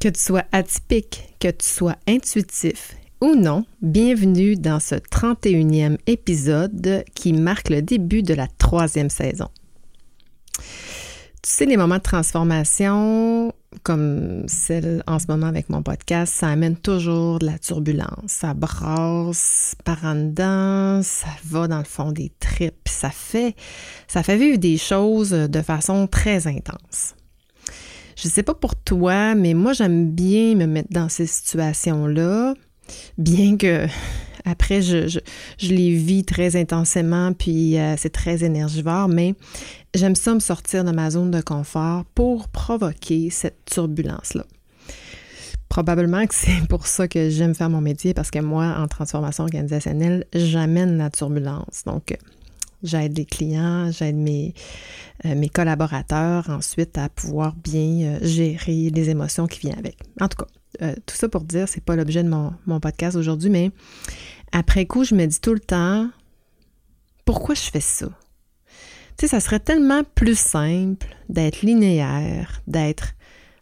Que tu sois atypique, que tu sois intuitif ou non, bienvenue dans ce 31e épisode qui marque le début de la troisième saison. Tu sais, les moments de transformation, comme celle en ce moment avec mon podcast, ça amène toujours de la turbulence. Ça brasse par en dedans, ça va dans le fond des tripes, ça fait, ça fait vivre des choses de façon très intense. Je sais pas pour toi, mais moi, j'aime bien me mettre dans ces situations-là, bien que après, je, les vis très intensément, puis euh, c'est très énergivore, mais j'aime ça me sortir de ma zone de confort pour provoquer cette turbulence-là. Probablement que c'est pour ça que j'aime faire mon métier, parce que moi, en transformation organisationnelle, j'amène la turbulence. Donc, J'aide les clients, j'aide mes, euh, mes collaborateurs ensuite à pouvoir bien euh, gérer les émotions qui viennent avec. En tout cas, euh, tout ça pour dire, c'est pas l'objet de mon, mon podcast aujourd'hui, mais après coup, je me dis tout le temps, pourquoi je fais ça? Tu sais, ça serait tellement plus simple d'être linéaire, d'être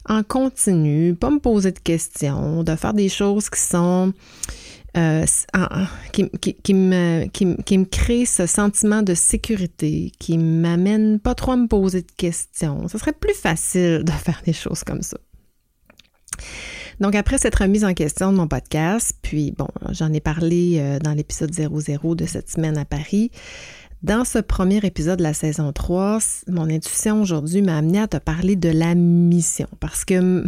en continu, pas me poser de questions, de faire des choses qui sont euh, qui, me, qui, me, crée ce sentiment de sécurité, qui m'amène pas trop à me poser de questions. Ce serait plus facile de faire des choses comme ça. Donc, après cette remise en question de mon podcast, puis bon, j'en ai parlé euh, dans l'épisode 00 de cette semaine à Paris. Dans ce premier épisode de la saison 3, mon intuition aujourd'hui m'a amené à te parler de la mission parce que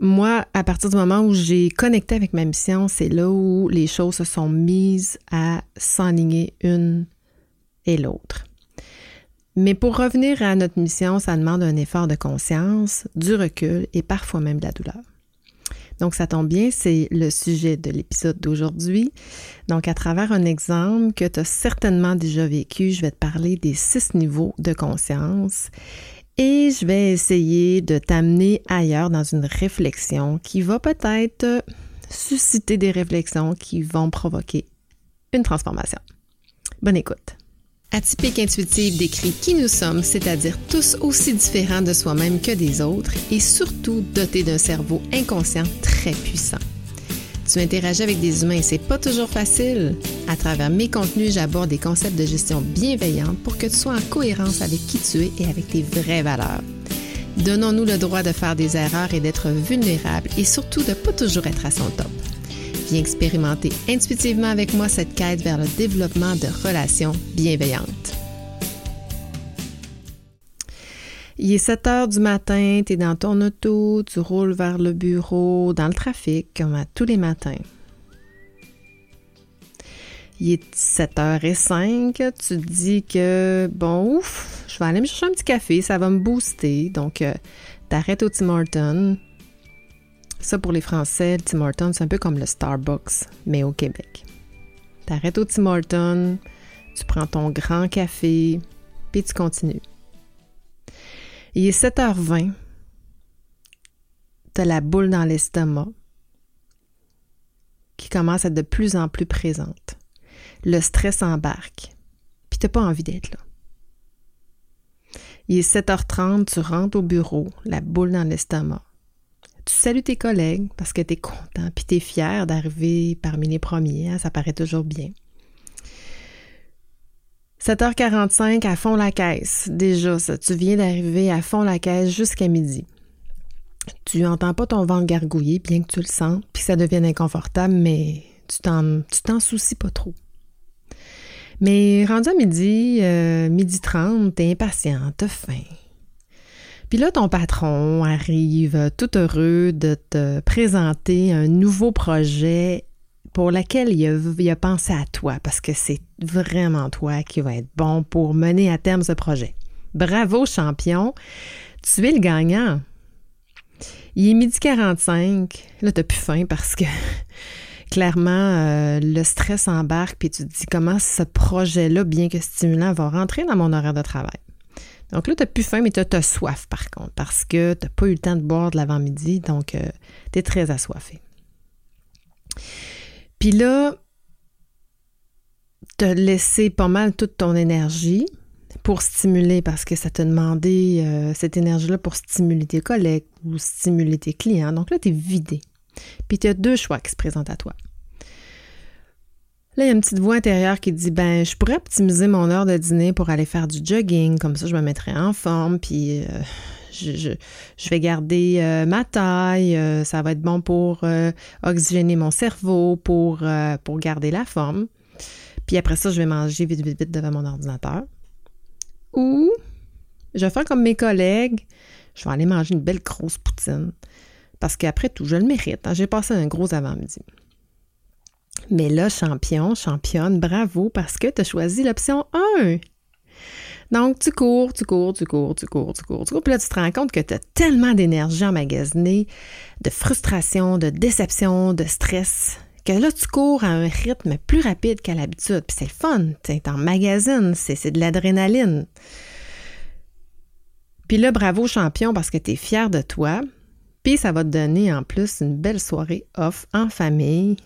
moi, à partir du moment où j'ai connecté avec ma mission, c'est là où les choses se sont mises à s'enligner une et l'autre. Mais pour revenir à notre mission, ça demande un effort de conscience, du recul et parfois même de la douleur. Donc, ça tombe bien, c'est le sujet de l'épisode d'aujourd'hui. Donc, à travers un exemple que tu as certainement déjà vécu, je vais te parler des six niveaux de conscience et je vais essayer de t'amener ailleurs dans une réflexion qui va peut-être susciter des réflexions qui vont provoquer une transformation. Bonne écoute. Atypique intuitive décrit qui nous sommes, c'est-à-dire tous aussi différents de soi-même que des autres et surtout dotés d'un cerveau inconscient très puissant. Tu interagis avec des humains et c'est pas toujours facile. À travers mes contenus, j'aborde des concepts de gestion bienveillante pour que tu sois en cohérence avec qui tu es et avec tes vraies valeurs. Donnons-nous le droit de faire des erreurs et d'être vulnérables et surtout de pas toujours être à son top. Viens expérimenter intuitivement avec moi cette quête vers le développement de relations bienveillantes. Il est 7 heures du matin, tu es dans ton auto, tu roules vers le bureau, dans le trafic, comme à tous les matins. Il est 7h05, tu te dis que, bon, ouf, je vais aller me chercher un petit café, ça va me booster. Donc, euh, t'arrêtes au Tim Hortons. Ça, pour les Français, le Tim Hortons, c'est un peu comme le Starbucks, mais au Québec. T'arrêtes au Tim Hortons, tu prends ton grand café, puis tu continues. Il est 7h20. Tu as la boule dans l'estomac qui commence à être de plus en plus présente. Le stress embarque. Puis tu pas envie d'être là. Il est 7h30, tu rentres au bureau, la boule dans l'estomac. Tu salues tes collègues parce que tu es content, puis tu es fier d'arriver parmi les premiers, hein, ça paraît toujours bien. 7h45 à fond la caisse. Déjà, ça, tu viens d'arriver à fond la caisse jusqu'à midi. Tu n'entends pas ton ventre gargouiller, bien que tu le sens, puis ça devienne inconfortable, mais tu t'en, tu t'en soucies pas trop. Mais rendu à midi, euh, midi 30, t'es impatient, t'as faim. Puis là, ton patron arrive tout heureux de te présenter un nouveau projet pour laquelle il a, pensé à toi parce que c'est vraiment toi qui va être bon pour mener à terme ce projet. Bravo, champion! Tu es le gagnant. Il est midi 45. Là, tu plus faim parce que clairement, euh, le stress embarque, puis tu te dis comment ce projet-là, bien que stimulant, va rentrer dans mon horaire de travail. Donc là, tu n'as plus faim, mais tu as, soif par contre, parce que tu n'as pas eu le temps de boire de l'avant-midi, donc euh, tu es très assoiffé. Puis là, as laissé pas mal toute ton énergie. pour stimuler, parce que ça t'a demandé euh, cette énergie-là pour stimuler tes collègues ou stimuler tes clients. Donc là, tu es vidé. Puis tu as deux choix qui se présentent à toi. Là, il y a une petite voix intérieure qui dit ben, je pourrais optimiser mon heure de dîner pour aller faire du jogging, comme ça je me mettrais en forme, puis euh, je, vais garder euh, ma taille, euh, ça va être bon pour oxygéner mon cerveau, pour, pour garder la forme. Puis après ça, je vais manger vite, vite, vite devant mon ordinateur. Ou je vais faire comme mes collègues, je vais aller manger une belle grosse poutine. Parce qu'après tout, je le mérite. Hein. J'ai passé un gros avant-midi. Mais là, champion, championne, bravo parce que tu as choisi l'option 1. Donc, tu cours, tu cours, tu cours, tu cours, tu cours, tu cours. Puis là, tu te rends compte que tu as tellement d'énergie emmagasinée, de frustration, de déception, de stress, que là, tu cours à un rythme plus rapide qu'à l'habitude. Puis c'est le fun. Tu en magazine, c'est de l'adrénaline. Puis là, bravo champion parce que tu es fier de toi. Puis ça va te donner en plus une belle soirée off en famille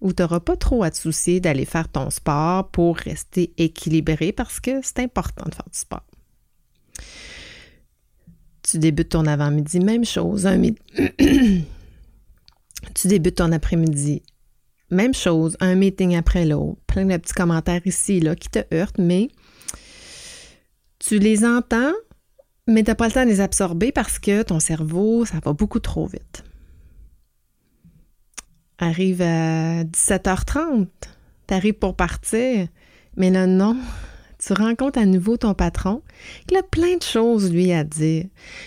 où tu n'auras pas trop à te soucier d'aller faire ton sport pour rester équilibré parce que c'est important de faire du sport. Tu débutes ton avant-midi, même chose. Un tu débutes ton après-midi, même chose, un meeting après l'autre. Plein de petits commentaires ici là, qui te heurtent, mais tu les entends, mais tu n'as pas le temps de les absorber parce que ton cerveau, ça va beaucoup trop vite arrive à 17h30, t'arrives pour partir, mais là, non. Tu rencontres à nouveau ton patron, qui a plein de choses, lui, à dire.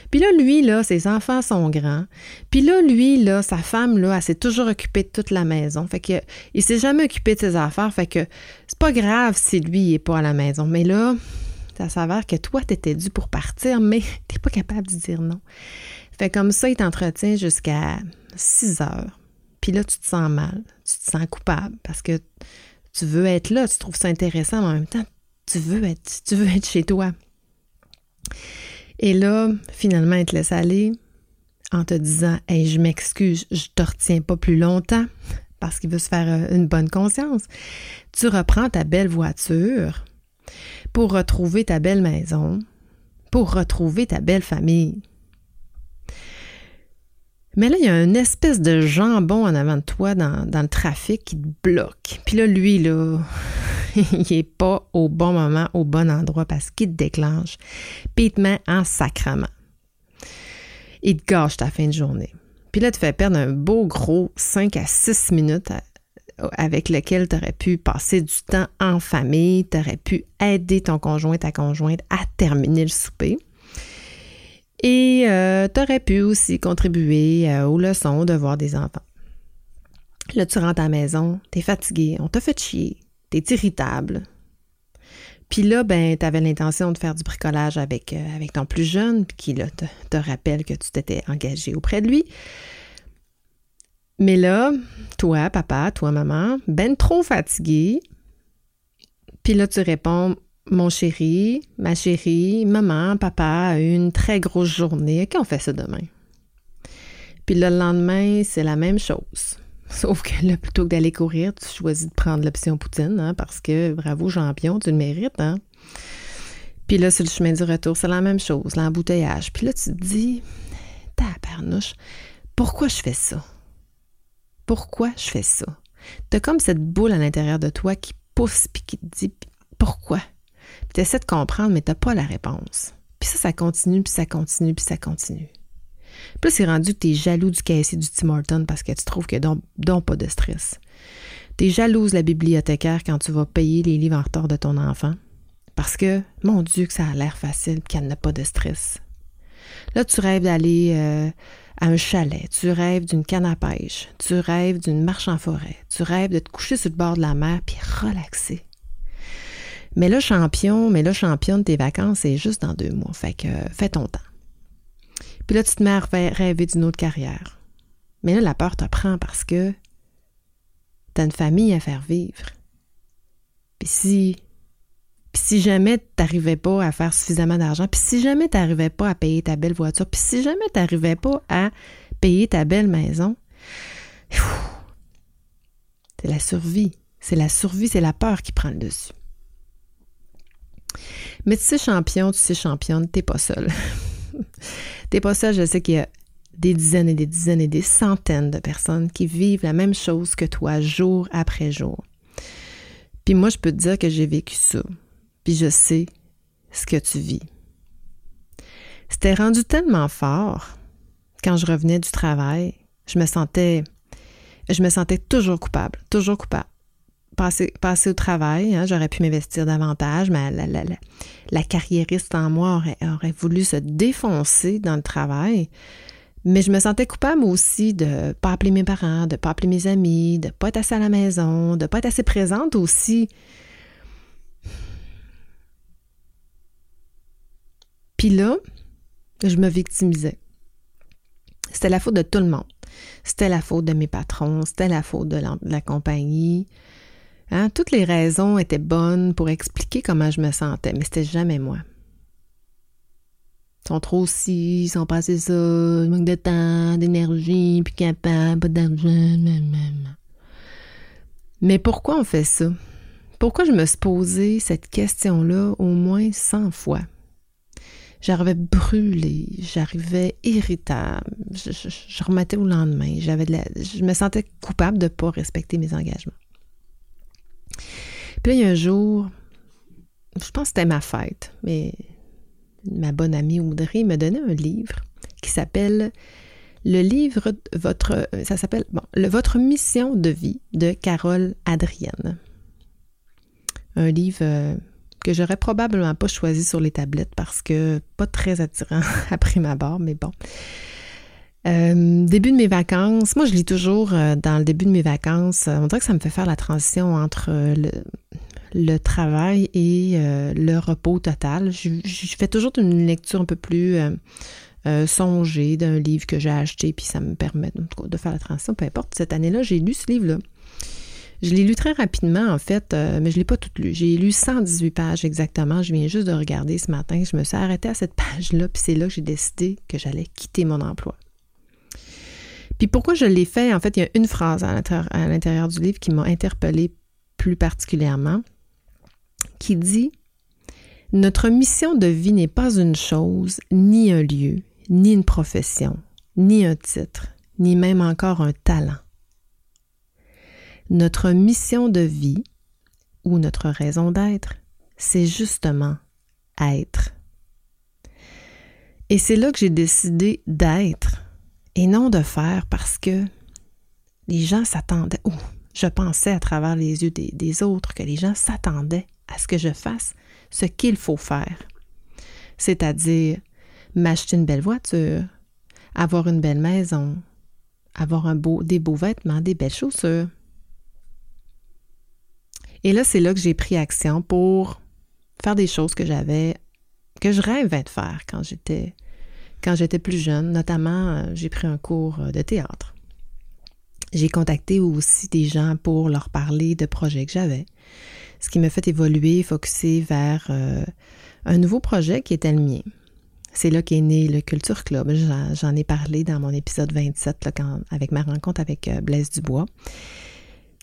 Puis là, lui, là, ses enfants sont grands. Puis là, lui, là, sa femme, là, elle s'est toujours occupée de toute la maison. Fait que, il s'est jamais occupé de ses affaires. Fait que, c'est pas grave si lui, il est pas à la maison. Mais là, ça s'avère que toi, t'étais dû pour partir, mais t'es pas capable de dire non. Fait comme ça, il t'entretient jusqu'à 6 heures. Puis là, tu te sens mal, tu te sens coupable parce que tu veux être là, tu trouves ça intéressant, mais en même temps, tu veux être, tu veux être chez toi. Et là, finalement, il te laisse aller en te disant Hey, je m'excuse, je te retiens pas plus longtemps parce qu'il veut se faire euh, une bonne conscience. Tu reprends ta belle voiture pour retrouver ta belle maison, pour retrouver ta belle famille. Mais là, il y a une espèce de jambon en avant de toi dans, le trafic qui te bloque. Puis là, lui, là, il n'est pas au bon moment, au bon endroit parce qu'il te déclenche. Puis il te met en sacrement. Il te gâche ta fin de journée. Puis là, tu fais perdre un beau gros 5 à 6 minutes avec lequel tu aurais pu passer du temps en famille, tu aurais pu aider ton conjoint, ta conjointe à terminer le souper. Et euh, tu aurais pu aussi contribuer euh, aux leçons de voir des enfants. Là, tu rentres à la maison, tu es fatigué, on t'a fait chier, tu es irritable. Puis là, ben, tu avais l'intention de faire du bricolage avec, euh, ton plus jeune, puis qui là, te, te rappelle que tu t'étais engagé auprès de lui. Mais là, toi, papa, toi, maman, ben trop fatigué. Puis là, tu réponds mon chéri, ma chérie, maman, papa a eu une très grosse journée. OK, on fait ça demain? Puis le lendemain, c'est la même chose. Sauf que là, plutôt que d'aller courir, tu choisis de prendre l'option poutine, hein, parce que bravo, champion, tu le mérites. Hein? Puis là, sur le chemin du retour, c'est la même chose, l'embouteillage. Puis là, tu te dis, tabarnouche, pourquoi je fais ça? Pourquoi je fais ça? T'as comme cette boule à l'intérieur de toi qui pousse puis qui te dit pourquoi? Tu essaies de comprendre, mais tu n'as pas la réponse. Puis ça, ça continue, puis ça continue, puis ça continue. Puis là, c'est rendu que tu es jaloux du caissier du Tim Horton parce que tu trouves qu'il n'y a donc, pas de stress. Tu es jalouse la bibliothécaire quand tu vas payer les livres en retard de ton enfant parce que, mon Dieu, que ça a l'air facile qu'elle n'a pas de stress. Là, tu rêves d'aller euh, à un chalet, tu rêves d'une canne à pêche, tu rêves d'une marche en forêt, tu rêves de te coucher sur le bord de la mer puis relaxer. Mais le champion, mais le champion de tes vacances, c'est juste dans deux mois. Fait que fais ton temps. Puis là, tu te mets à rêver d'une autre carrière. Mais là, la peur te prend parce que tu as une famille à faire vivre. Puis si, puis si jamais tu n'arrivais pas à faire suffisamment d'argent, puis si jamais tu n'arrivais pas à payer ta belle voiture, puis si jamais tu n'arrivais pas à payer ta belle maison, c'est la survie. C'est la survie, c'est la peur qui prend le dessus. Mais tu sais, champion, tu sais, championne, t'es pas seul. t'es pas seul, je sais qu'il y a des dizaines et des dizaines et des centaines de personnes qui vivent la même chose que toi jour après jour. Puis moi, je peux te dire que j'ai vécu ça. Puis je sais ce que tu vis. C'était rendu tellement fort quand je revenais du travail, je me sentais je me sentais toujours coupable, toujours coupable. Passer, passer au travail, hein, j'aurais pu m'investir davantage, mais la, la, la, carriériste en moi aurait, aurait, voulu se défoncer dans le travail. Mais je me sentais coupable aussi de ne pas appeler mes parents, de ne pas appeler mes amis, de ne pas être assez à la maison, de ne pas être assez présente aussi. Puis là, je me victimisais. C'était la faute de tout le monde. C'était la faute de mes patrons, c'était la faute de la, compagnie. Hein? Toutes les raisons étaient bonnes pour expliquer comment je me sentais, mais c'était jamais moi. Ils sont trop ci, ils sont pas assez ça, ils manquent de temps, d'énergie, puis capable, pas d'argent. Mais pourquoi on fait ça? Pourquoi je me suis posé cette question-là au moins 100 fois? J'arrivais brûlée, j'arrivais irritable, je, remettais au lendemain, j'avais je me sentais coupable de ne pas respecter mes engagements. Puis un jour, je pense que c'était ma fête, mais ma bonne amie Audrey me donnait un livre qui s'appelle le livre votre ça s'appelle le, votre mission de vie de Carole Adrienne. Un livre euh, que j'aurais probablement pas choisi sur les tablettes parce que pas très attirant après ma barre, mais bon. Euh, début de mes vacances, moi je lis toujours euh, dans le début de mes vacances, on dirait que ça me fait faire la transition entre le, travail et euh, le repos total. Je, fais toujours une lecture un peu plus songée d'un livre que j'ai acheté, puis ça me permet de faire la transition, peu importe. Cette année-là, j'ai lu ce livre-là. Je l'ai lu très rapidement, en fait, euh, mais je ne l'ai pas tout lu. J'ai lu 118 pages exactement. Je viens juste de regarder ce matin. Je me suis arrêtée à cette page-là, puis c'est là que j'ai décidé que j'allais quitter mon emploi. Puis pourquoi je l'ai fait? En fait, il y a une phrase à l'intérieur du livre qui m'a interpellée plus particulièrement, qui dit Notre mission de vie n'est pas une chose, ni un lieu, ni une profession, ni un titre, ni même encore un talent. Notre mission de vie ou notre raison d'être, c'est justement être. Et c'est là que j'ai décidé d'être et non de faire parce que les gens s'attendaient, je pensais à travers les yeux des, des autres que les gens s'attendaient à ce que je fasse ce qu'il faut faire. C'est-à-dire m'acheter une belle voiture, avoir une belle maison, avoir un beau, des beaux vêtements, des belles chaussures. Et là, c'est là que j'ai pris action pour faire des choses que j'avais, que je rêvais de faire quand j'étais, quand j'étais plus jeune. Notamment, euh, j'ai pris un cours euh, de théâtre. J'ai contacté aussi des gens pour leur parler de projets que j'avais, ce qui m'a fait évoluer, focuser vers euh, un nouveau projet qui était le mien. C'est là qu'est né le Culture Club. J'en ai parlé dans mon épisode 27 avec ma rencontre avec Blaise Dubois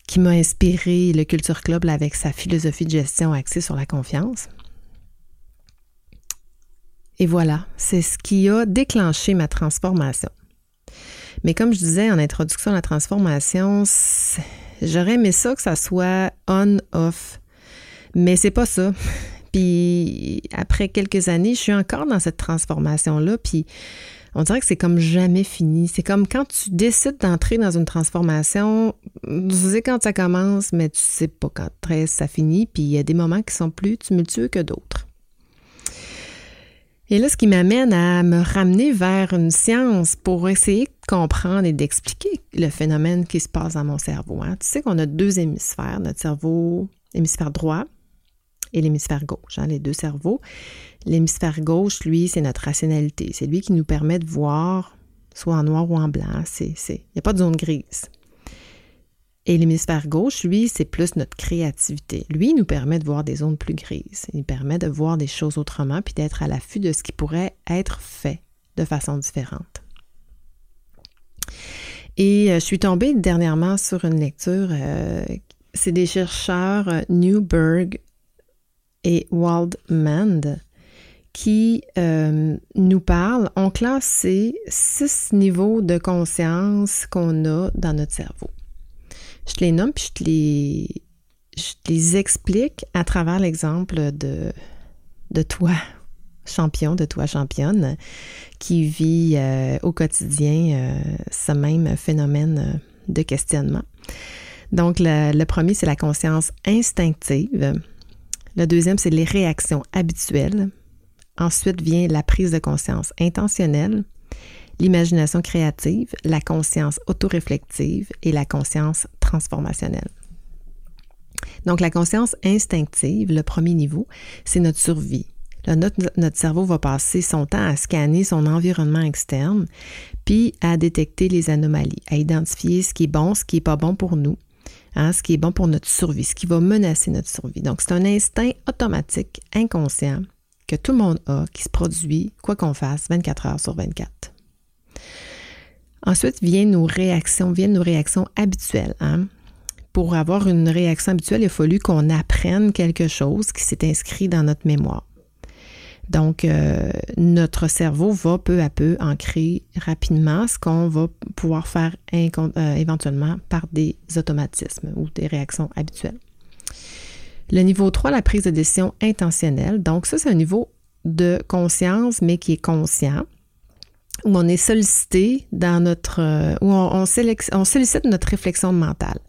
qui m'a inspiré le Culture Club avec sa philosophie de gestion axée sur la confiance. Et voilà, c'est ce qui a déclenché ma transformation. Mais comme je disais en introduction à la transformation, j'aurais aimé ça que ça soit on-off. Mais c'est pas ça. Puis après quelques années, je suis encore dans cette transformation-là. Puis on dirait que c'est comme jamais fini. C'est comme quand tu décides d'entrer dans une transformation, tu sais quand ça commence, mais tu sais pas quand ça finit, puis il y a des moments qui sont plus tumultueux que d'autres. Et là, ce qui m'amène à me ramener vers une science pour essayer de comprendre et d'expliquer le phénomène qui se passe dans mon cerveau. Hein. Tu sais qu'on a deux hémisphères, notre cerveau hémisphère droit et l'hémisphère gauche, hein, les deux cerveaux. L'hémisphère gauche, lui, c'est notre rationalité. C'est lui qui nous permet de voir soit en noir ou en blanc. Il n'y a pas de zone grise. Et l'hémisphère gauche, lui, c'est plus notre créativité. Lui, il nous permet de voir des zones plus grises. Il permet de voir des choses autrement puis d'être à l'affût de ce qui pourrait être fait de façon différente. Et euh, je suis tombée dernièrement sur une lecture. Euh, c'est des chercheurs euh, Newberg et Waldman qui nous parle, on classe six niveaux de conscience qu'on a dans notre cerveau. Je te les nomme puis je te les, explique à travers l'exemple de, toi, champion, de toi, championne, qui vit euh, au quotidien euh, ce même phénomène de questionnement. Donc, le, premier, c'est la conscience instinctive. Le deuxième, c'est les réactions habituelles. Ensuite vient la prise de conscience intentionnelle, l'imagination créative, la conscience autoréflective et la conscience transformationnelle. Donc, la conscience instinctive, le premier niveau, c'est notre survie. notre, cerveau va passer son temps à scanner son environnement externe, puis à détecter les anomalies, à identifier ce qui est bon, ce qui n'est pas bon pour nous, Hein, ce qui est bon pour notre survie, ce qui va menacer notre survie. Donc, c'est un instinct automatique, inconscient, que tout le monde a, qui se produit, quoi qu'on fasse, 24 heures sur 24. Ensuite viennent nos réactions, viennent nos réactions habituelles. Hein. Pour avoir une réaction habituelle, il a fallu qu'on apprenne quelque chose qui s'est inscrit dans notre mémoire. Donc, euh, notre cerveau va peu à peu ancrer rapidement ce qu'on va pouvoir faire euh, éventuellement par des automatismes ou des réactions habituelles. Le niveau 3, la prise de décision intentionnelle. Donc, ça, c'est un niveau de conscience, mais qui est conscient où on est sollicité dans notre, euh, où on, sollicite notre réflexion mentale.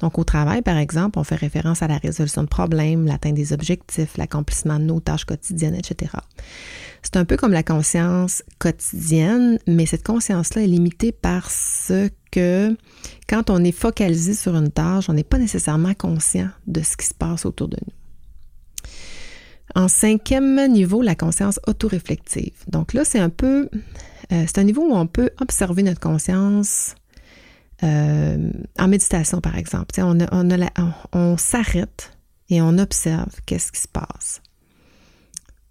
Donc, au travail, par exemple, on fait référence à la résolution de problèmes, l'atteinte des objectifs, l'accomplissement de nos tâches quotidiennes, etc. C'est un peu comme la conscience quotidienne, mais cette conscience-là est limitée par ce que, quand on est focalisé sur une tâche, on n'est pas nécessairement conscient de ce qui se passe autour de nous. En cinquième niveau, la conscience autoréflective. Donc là, c'est un peu euh, c'est un niveau où on peut observer notre conscience euh, en méditation, par exemple. on, on, s'arrête et on observe qu'est-ce qui se passe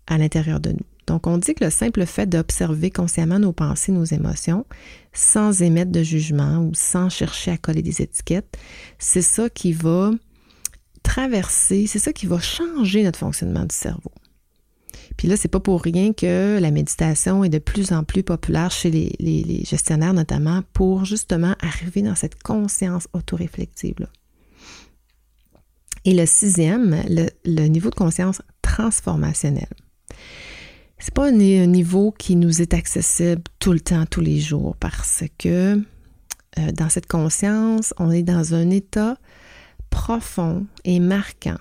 à l'intérieur de nous. Donc, on dit que le simple fait d'observer consciemment nos pensées, nos émotions, sans émettre de jugement ou sans chercher à coller des étiquettes, c'est ça qui va traverser, c'est ça qui va changer notre fonctionnement du cerveau. Puis là, c'est pas pour rien que la méditation est de plus en plus populaire chez les, gestionnaires, notamment pour justement arriver dans cette conscience autoréflective-là. Et le sixième, le, niveau de conscience transformationnel. C'est pas un, niveau qui nous est accessible tout le temps, tous les jours, parce que euh, dans cette conscience, on est dans un état profond et marquant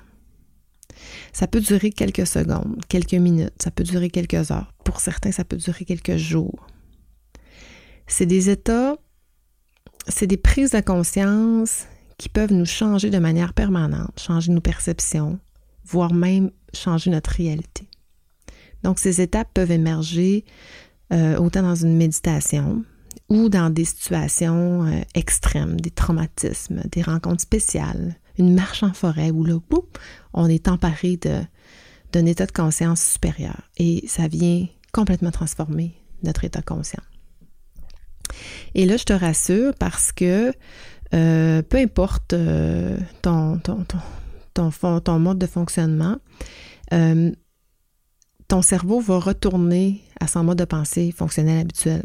ça peut durer quelques secondes, quelques minutes, ça peut durer quelques heures. Pour certains, ça peut durer quelques jours. C'est des états, c'est des prises de conscience qui peuvent nous changer de manière permanente, changer nos perceptions, voire même changer notre réalité. Donc, ces étapes peuvent émerger euh, autant dans une méditation ou dans des situations euh, extrêmes, des traumatismes, des rencontres spéciales, une marche en forêt où là, on est emparé d'un état de conscience supérieur et ça vient complètement transformer notre état conscient. Et là, je te rassure parce que euh, peu importe euh, ton, mode de fonctionnement, euh, ton cerveau va retourner à son mode de pensée fonctionnel habituel,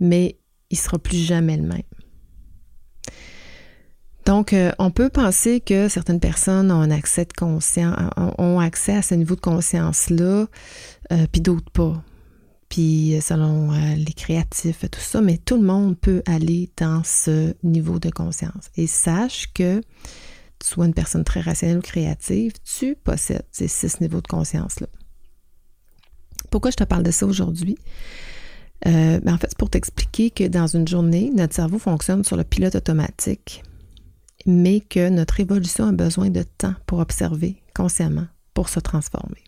mais il ne sera plus jamais le même. Donc, euh, on peut penser que certaines personnes ont accès de conscience, ont accès à ce niveau de conscience-là, euh, puis d'autres pas. Puis euh, selon les créatifs et tout ça, mais tout le monde peut aller dans ce niveau de conscience. Et sache que tu sois une personne très rationnelle ou créative, tu possèdes ces six niveaux de conscience-là. Pourquoi je te parle de ça aujourd'hui? Ben, en fait, c'est pour t'expliquer que dans une journée, notre cerveau fonctionne sur le pilote automatique mais que notre évolution a besoin de temps pour observer consciemment, pour se transformer.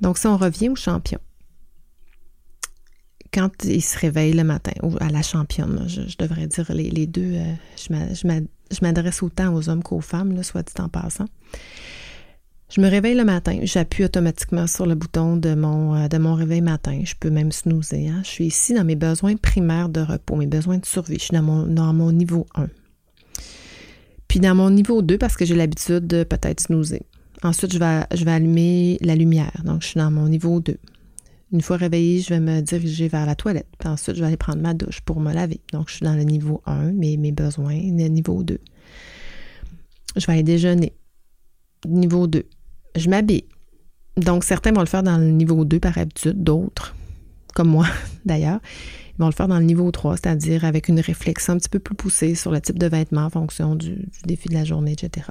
Donc, si on revient au champion, quand il se réveille le matin, ou à la championne, je, devrais dire les, deux, euh, je m'adresse autant aux hommes qu'aux femmes, soit dit en passant. Je me réveille le matin, j'appuie automatiquement sur le bouton de mon, euh, de mon réveil matin. Je peux même snoozer. Hein. Je suis ici dans mes besoins primaires de repos, mes besoins de survie. Je suis dans mon, dans mon niveau 1. Puis dans mon niveau 2, parce que j'ai l'habitude de peut-être snoozer. Ensuite, je vais, allumer la lumière. Donc, je suis dans mon niveau 2. Une fois réveillée, je vais me diriger vers la toilette. Puis ensuite, je vais aller prendre ma douche pour me laver. Donc, je suis dans le niveau 1, mes, mes besoins, le niveau 2. Je vais aller déjeuner. Niveau 2. Je m'habille. Donc, certains vont le faire dans le niveau 2 par habitude, d'autres, comme moi d'ailleurs, ils vont le faire dans le niveau 3, c'est-à-dire avec une réflexion un petit peu plus poussée sur le type de vêtements en fonction du, défi de la journée, etc.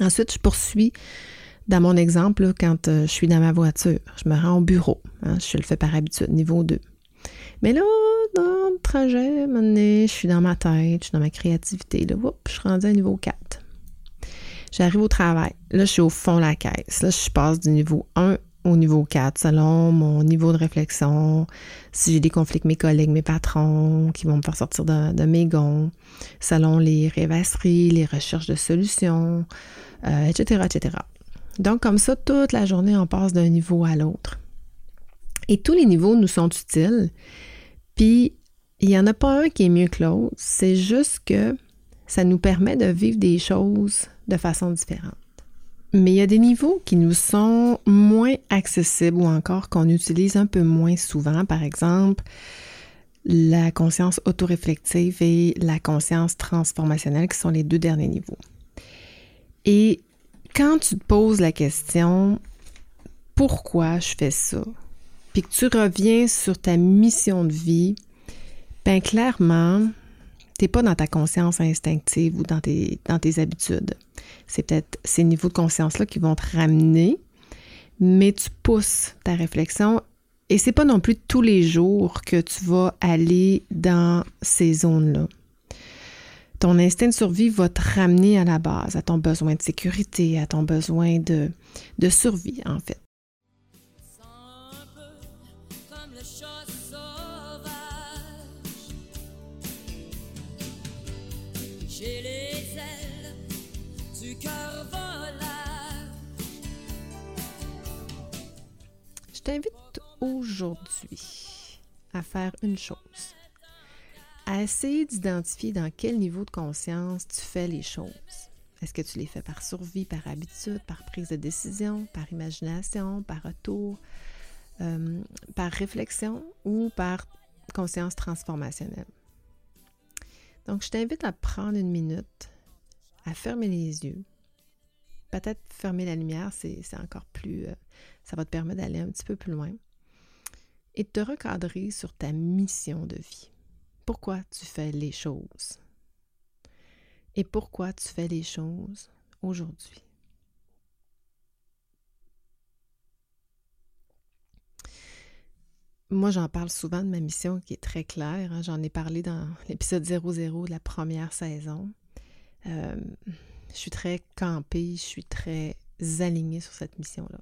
Ensuite, je poursuis dans mon exemple, quand euh, je suis dans ma voiture, je me rends au bureau. Hein, je le fais par habitude, niveau 2. Mais là, dans le trajet, je suis dans ma tête, je suis dans ma créativité. Là, je suis rendue à niveau 4. J'arrive au travail. Là, je suis au fond de la caisse. Là, je passe du niveau 1 au niveau 4 selon mon niveau de réflexion, si j'ai des conflits avec mes collègues, mes patrons qui vont me faire sortir de, mes gonds, selon les rêvasseries, les recherches de solutions, etc., euh, etc. Donc, comme ça, toute la journée, on passe d'un niveau à l'autre. Et tous les niveaux nous sont utiles. Puis, il n'y en a pas un qui est mieux que l'autre. C'est juste que ça nous permet de vivre des choses de façon différente. Mais il y a des niveaux qui nous sont moins accessibles ou encore qu'on utilise un peu moins souvent. Par exemple, la conscience autoréflective et la conscience transformationnelle, qui sont les deux derniers niveaux. Et quand tu te poses la question pourquoi je fais ça, puis que tu reviens sur ta mission de vie, bien clairement, pas dans ta conscience instinctive ou dans tes, dans tes habitudes. C'est peut-être ces niveaux de conscience-là qui vont te ramener, mais tu pousses ta réflexion et c'est pas non plus tous les jours que tu vas aller dans ces zones-là ton instinct de survie va te ramener à la base, à ton besoin de sécurité, à ton besoin de, de survie, en fait. T'invite aujourd'hui à faire une chose à essayer d'identifier dans quel niveau de conscience tu fais les choses. Est-ce que tu les fais par survie, par habitude, par prise de décision, par imagination, par retour, euh, par réflexion ou par conscience transformationnelle? Donc, je t'invite à prendre une minute, à fermer les yeux. Peut-être fermer la lumière, c'est encore plus... Euh, ça va te permettre d'aller un petit peu plus loin. Et de te recadrer sur ta mission de vie pourquoi tu fais les choses? Et pourquoi tu fais les choses aujourd'hui? Moi, j'en parle souvent de ma mission qui est très claire. Hein. J'en ai parlé dans l'épisode 00 de la première saison. Euh, je suis très campée, je suis très alignée sur cette mission-là.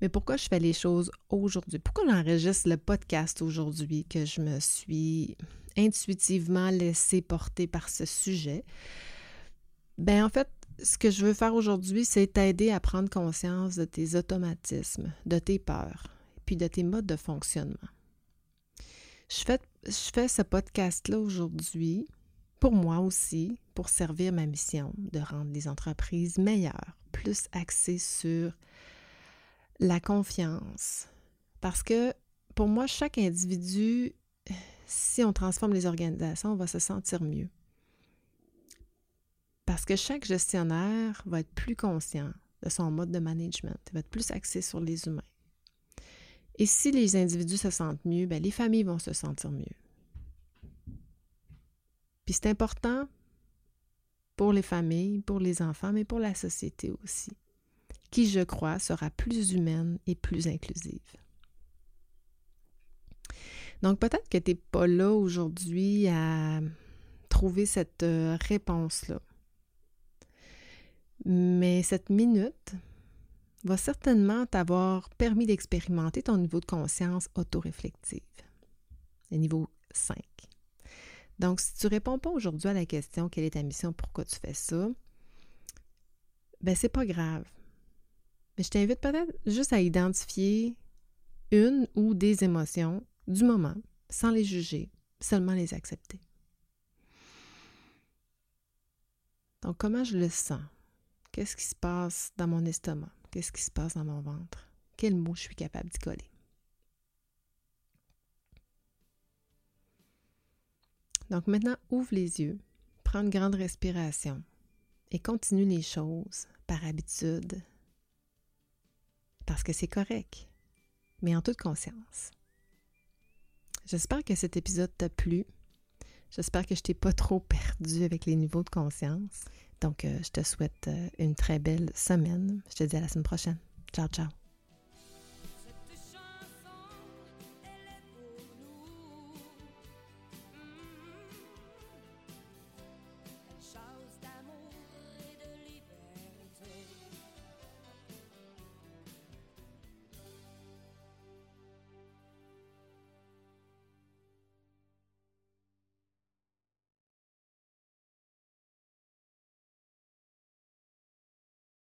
Mais pourquoi je fais les choses aujourd'hui? Pourquoi j'enregistre le podcast aujourd'hui que je me suis intuitivement laissé porter par ce sujet? Ben en fait, ce que je veux faire aujourd'hui, c'est t'aider à prendre conscience de tes automatismes, de tes peurs, puis de tes modes de fonctionnement. Je fais, je fais ce podcast-là aujourd'hui pour moi aussi, pour servir ma mission de rendre les entreprises meilleures, plus axées sur la confiance. Parce que pour moi, chaque individu, si on transforme les organisations, on va se sentir mieux. Parce que chaque gestionnaire va être plus conscient de son mode de management, va être plus axé sur les humains. Et si les individus se sentent mieux, bien, les familles vont se sentir mieux. C'est important pour les familles, pour les enfants, mais pour la société aussi qui, je crois, sera plus humaine et plus inclusive. Donc peut-être que tu n'es pas là aujourd'hui à trouver cette euh, réponse-là. Mais cette minute va certainement t'avoir permis d'expérimenter ton niveau de conscience autoréflective, le niveau 5. Donc, si tu réponds pas aujourd'hui à la question quelle est ta mission, pourquoi tu fais ça, ben c'est pas grave. Mais je t'invite peut-être juste à identifier une ou des émotions du moment, sans les juger, seulement les accepter. Donc, comment je le sens? Qu'est-ce qui se passe dans mon estomac? Qu'est-ce qui se passe dans mon ventre? Quel mot je suis capable d'y coller? Donc maintenant, ouvre les yeux, prends une grande respiration et continue les choses par habitude parce que c'est correct, mais en toute conscience. J'espère que cet épisode t'a plu. J'espère que je t'ai pas trop perdu avec les niveaux de conscience. Donc, euh, je te souhaite euh, une très belle semaine. Je te dis à la semaine prochaine. Ciao, ciao.